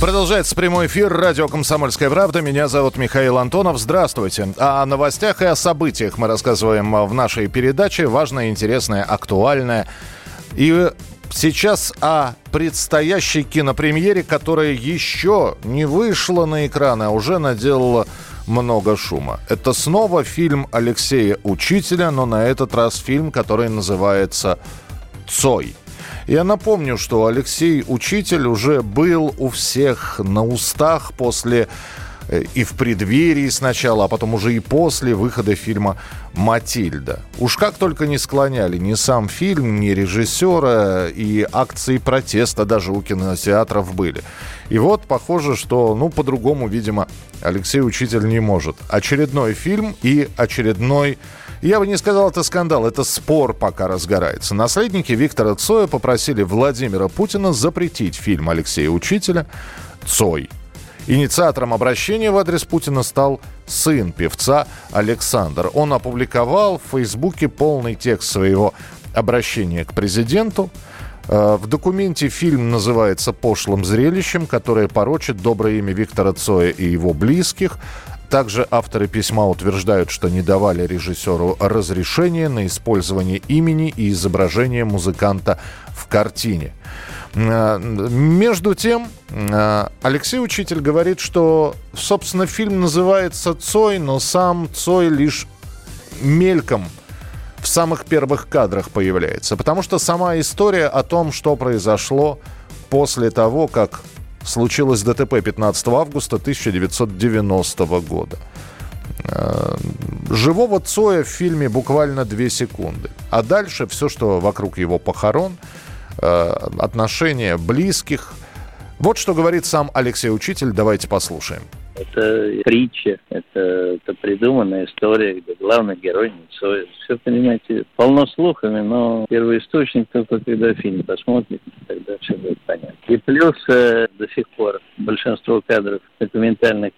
Продолжается прямой эфир радио «Комсомольская правда». Меня зовут Михаил Антонов. Здравствуйте. О новостях и о событиях мы рассказываем в нашей передаче. Важное, интересное, актуальное. И сейчас о предстоящей кинопремьере, которая еще не вышла на экраны, а уже наделала много шума. Это снова фильм Алексея Учителя, но на этот раз фильм, который называется «Цой». Я напомню, что Алексей Учитель уже был у всех на устах после э, и в преддверии сначала, а потом уже и после выхода фильма «Матильда». Уж как только не склоняли ни сам фильм, ни режиссера, и акции протеста даже у кинотеатров были. И вот похоже, что, ну, по-другому, видимо, Алексей Учитель не может. Очередной фильм и очередной я бы не сказал, это скандал, это спор пока разгорается. Наследники Виктора Цоя попросили Владимира Путина запретить фильм Алексея Учителя «Цой». Инициатором обращения в адрес Путина стал сын певца Александр. Он опубликовал в Фейсбуке полный текст своего обращения к президенту. Э, в документе фильм называется «Пошлым зрелищем», которое порочит доброе имя Виктора Цоя и его близких. Также авторы письма утверждают, что не давали режиссеру разрешения на использование имени и изображения музыканта в картине. Э, между тем, э, Алексей Учитель говорит, что, собственно, фильм называется «Цой», но сам Цой лишь мельком в самых первых кадрах появляется. Потому что сама история о том, что произошло после того, как случилось ДТП 15 августа 1990 года. Э, живого Цоя в фильме буквально две секунды. А дальше все, что вокруг его похорон, э, отношения близких. Вот что говорит сам Алексей Учитель. Давайте послушаем. Это притча, это, это придуманная история, где главный герой не Цой. Все, понимаете, полно слухами, но первый источник только когда фильм посмотрит, тогда все будет понятно. И плюс э, до сих пор большинство кадров документальных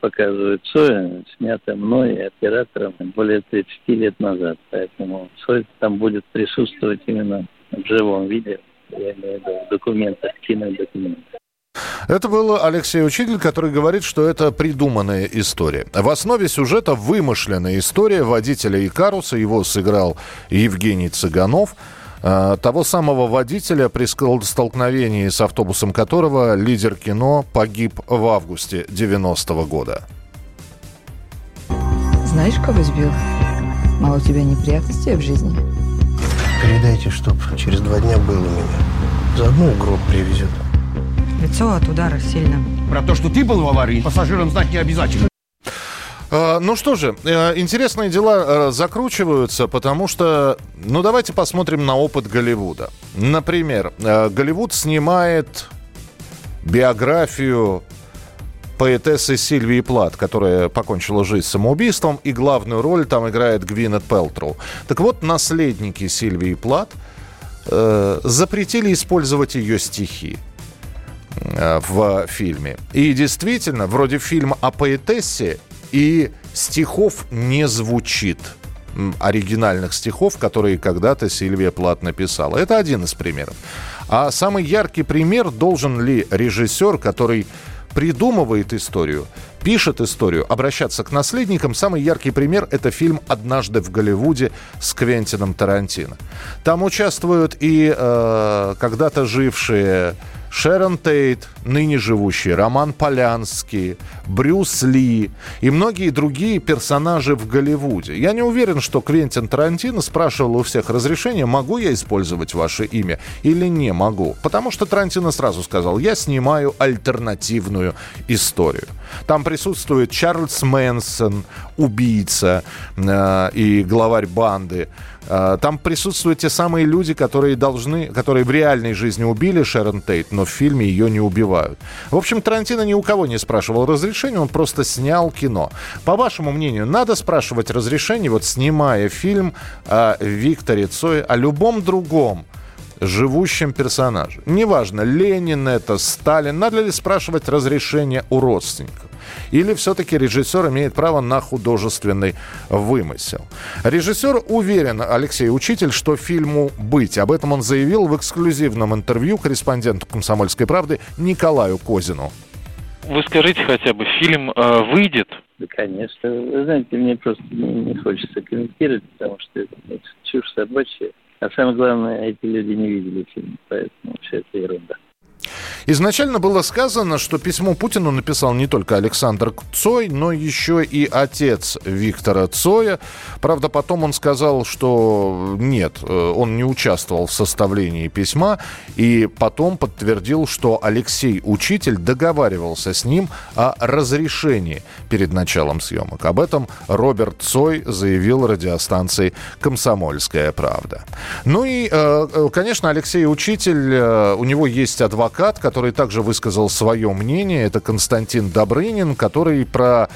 показывают Цоя, снято мной и оператором более 30 лет назад. Поэтому Цой там будет присутствовать именно в живом виде, я имею в виду в документах, кинодокументах. Это был Алексей Учитель, который говорит, что это придуманная история. В основе сюжета вымышленная история водителя Икаруса. Его сыграл Евгений Цыганов а, того самого водителя, при столкновении с автобусом которого лидер кино погиб в августе 90-го года. Знаешь, кого сбил? Мало у тебя неприятностей в жизни? Передайте, чтоб через два дня был у меня. Заодно гроб привезет. Лицо от удара сильно. Про то, что ты был в аварии, пассажирам знать не обязательно. А, ну что же, э, интересные дела э, закручиваются, потому что, ну давайте посмотрим на опыт Голливуда. Например, э, Голливуд снимает биографию поэтессы Сильвии Плат, которая покончила жизнь самоубийством, и главную роль там играет Гвинет Пелтроу. Так вот, наследники Сильвии Плат э, запретили использовать ее стихи. Э, в фильме. И действительно, вроде фильм о поэтессе, и стихов не звучит оригинальных стихов, которые когда-то Сильвия Плат написала. Это один из примеров. А самый яркий пример должен ли режиссер, который придумывает историю, пишет историю, обращаться к наследникам. Самый яркий пример – это фильм «Однажды в Голливуде» с Квентином Тарантино. Там участвуют и э, когда-то жившие Шерон Тейт, ныне живущий, Роман Полянский, Брюс Ли и многие другие персонажи в Голливуде. Я не уверен, что Квентин Тарантино спрашивал у всех разрешения, могу я использовать ваше имя или не могу. Потому что Тарантино сразу сказал, я снимаю альтернативную историю. Там присутствует Чарльз Мэнсон, убийца э, и главарь банды. Э, там присутствуют те самые люди, которые должны, которые в реальной жизни убили Шерон Тейт, но в фильме ее не убивают. В общем, Тарантино ни у кого не спрашивал разрешения, он просто снял кино. По вашему мнению, надо спрашивать разрешение, вот снимая фильм о Викторе Цой, о любом другом живущем персонаже. Неважно, Ленин это, Сталин. Надо ли спрашивать разрешение у родственников? Или все-таки режиссер имеет право на художественный вымысел? Режиссер уверен, Алексей Учитель, что фильму «Быть». Об этом он заявил в эксклюзивном интервью корреспонденту «Комсомольской правды» Николаю Козину. Вы скажите хотя бы, фильм э, выйдет? Да, конечно. Вы знаете, мне просто не, хочется комментировать, потому что это, это чушь собачья. А самое главное, эти люди не видели фильм, поэтому все это ерунда. Изначально было сказано, что письмо Путину написал не только Александр Цой, но еще и отец Виктора Цоя. Правда, потом он сказал, что нет, э, он не участвовал в составлении письма, и потом подтвердил, что Алексей Учитель договаривался с ним о разрешении перед началом съемок. Об этом Роберт Цой заявил радиостанции «Комсомольская правда». Ну и, э, э, конечно, Алексей Учитель, у него есть адвокат, который который также высказал свое мнение. Это Константин Добрынин, который про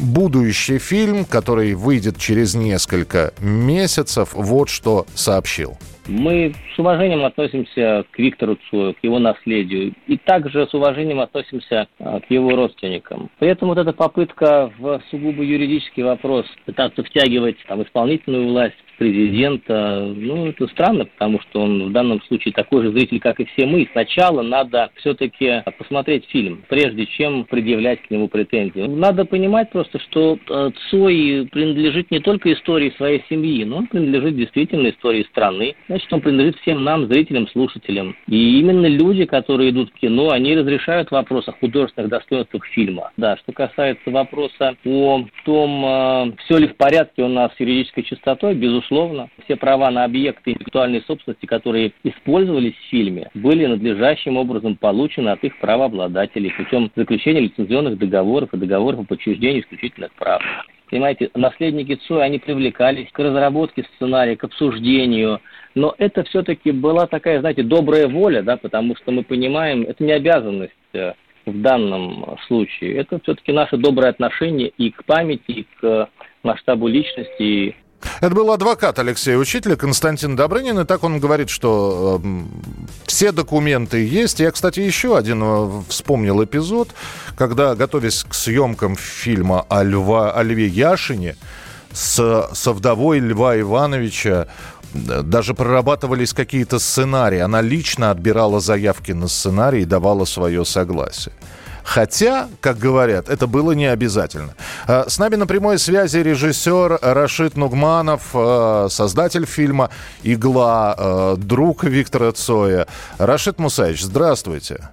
будущий фильм, который выйдет через несколько месяцев, вот что сообщил. Мы с уважением относимся к Виктору Цою, к его наследию, и также с уважением относимся а, к его родственникам. Поэтому вот эта попытка в сугубо юридический вопрос пытаться втягивать там, исполнительную власть, президента, ну, это странно, потому что он в данном случае такой же зритель, как и все мы. Сначала надо все-таки посмотреть фильм, прежде чем предъявлять к нему претензии. Надо понимать просто, что э, Цой принадлежит не только истории своей семьи, но он принадлежит действительно истории страны. Значит, он принадлежит всем нам, зрителям, слушателям. И именно люди, которые идут в кино, они разрешают вопрос о художественных достоинствах фильма. Да, что касается вопроса о том, э, все ли в порядке у нас с юридической чистотой, безусловно, безусловно. Все права на объекты интеллектуальной собственности, которые использовались в фильме, были надлежащим образом получены от их правообладателей путем заключения лицензионных договоров и договоров о подчуждении исключительных прав. Понимаете, наследники Цоя, они привлекались к разработке сценария, к обсуждению, но это все-таки была такая, знаете, добрая воля, да, потому что мы понимаем, это не обязанность э, в данном случае, это все-таки наше доброе отношение и к памяти, и к масштабу личности, это был адвокат Алексея Учителя, Константин Добрынин, и так он говорит, что э, все документы есть. Я, кстати, еще один э, вспомнил эпизод, когда, готовясь к съемкам фильма о, Льва, о Льве Яшине, с, со вдовой Льва Ивановича э, даже прорабатывались какие-то сценарии. Она лично отбирала заявки на сценарий и давала свое согласие. Хотя, как говорят, это было не обязательно. А, с нами на прямой связи режиссер Рашид Нугманов, а, создатель фильма «Игла», а, друг Виктора Цоя. Рашид Мусаевич, здравствуйте.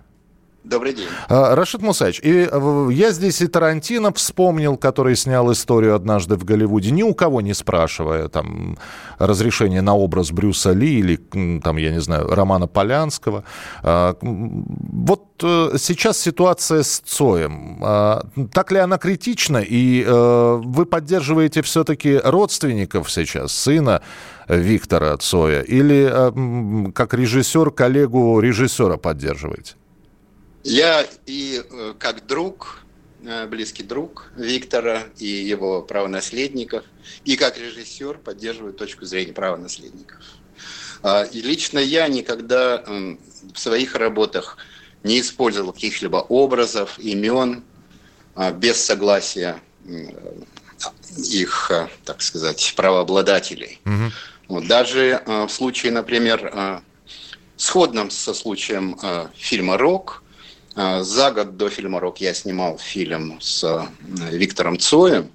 Добрый день. Рашид Мусаевич, и я здесь и Тарантино вспомнил, который снял историю однажды в Голливуде, ни у кого не спрашивая там разрешение на образ Брюса Ли или там, я не знаю, Романа Полянского. Вот э, сейчас ситуация с Цоем. Так ли она критична? И э, вы поддерживаете все-таки родственников сейчас, сына Виктора Цоя? Или э, как режиссер коллегу режиссера поддерживаете? Я и э, как друг, э, близкий друг Виктора и его правонаследников, и как режиссер поддерживаю точку зрения правонаследников. А, и лично я никогда в своих работах не использовал каких-либо образов, имен а, без согласия их, э, так сказать, правообладателей. Угу. Даже в случае, например, сходном со случаем фильма «Рок», за год до фильма «Рок» я снимал фильм с э, Виктором Цоем.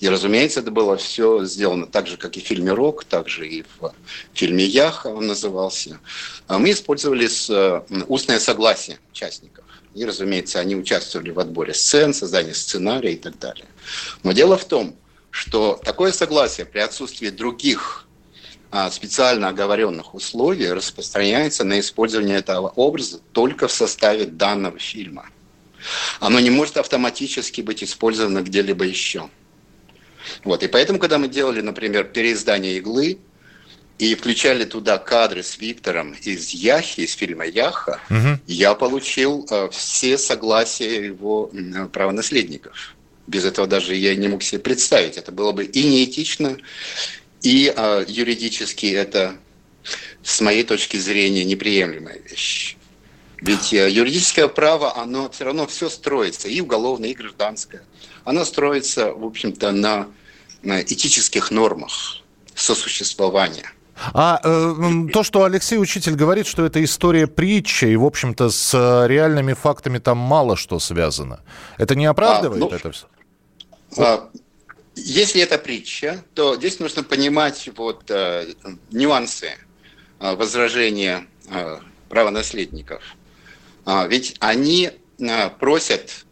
И, разумеется, это было все сделано так же, как и в фильме «Рок», так же и в фильме «Яха» он назывался. А мы использовали э, устное согласие участников. И, разумеется, они участвовали в отборе сцен, создании сценария и так далее. Но дело в том, что такое согласие при отсутствии других а, специально оговоренных условий распространяется на использование этого образа только в составе данного фильма. Оно не может автоматически быть использовано где-либо еще. Вот. И поэтому, когда мы делали, например, переиздание «Иглы», и включали туда кадры с Виктором из Яхи, из фильма Яха, угу. я получил э, все согласия его э, правонаследников. Без этого даже я не мог себе представить. Это было бы и неэтично, и э, юридически это, с моей точки зрения, неприемлемая вещь. Ведь э, юридическое право, оно все равно все строится, и уголовное, и гражданское. Оно строится, в общем-то, на, на этических нормах сосуществования. А э, то, что Алексей Учитель говорит, что это история притча, и, в общем-то, с э, реальными фактами там мало что связано, это не оправдывает а, ну, это все? А, если это притча, то здесь нужно понимать вот э, нюансы э, возражения э, правонаследников. А, ведь они э, просят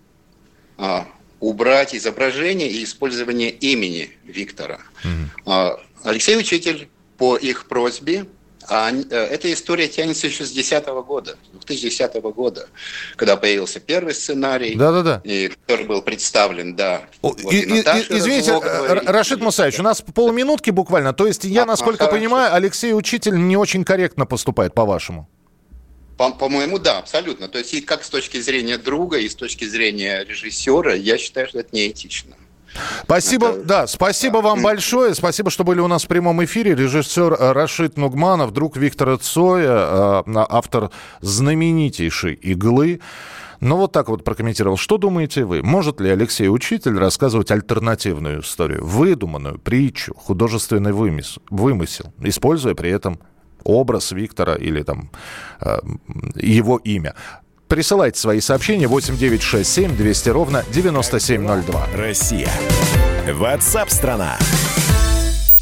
э, убрать изображение и использование имени Виктора. Mm-hmm. Алексей Учитель по их просьбе а э, эта история тянется еще с 2010 года, 2010 года, когда появился первый сценарий, Да-да-да. и который был представлен, да. Вот и, и, извините, Рашид Мусаевич, у нас полминутки буквально. То есть я, а, насколько а, понимаю, Алексей Учитель не очень корректно поступает, по-вашему? По- по-моему, да, абсолютно. То есть и как с точки зрения друга, и с точки зрения режиссера, я считаю, что это неэтично. Спасибо, Это... да, спасибо вам большое. Спасибо, что были у нас в прямом эфире. Режиссер э, Рашид Нугманов, друг Виктора Цоя, э, автор знаменитейшей «Иглы». Ну, вот так вот прокомментировал. Что думаете вы? Может ли Алексей Учитель рассказывать альтернативную историю, выдуманную притчу, художественный вымысел, вымысел используя при этом образ Виктора или там э, его имя? Присылайте свои сообщения 8967 200 ровно 9702. Россия. Ватсап-страна! страна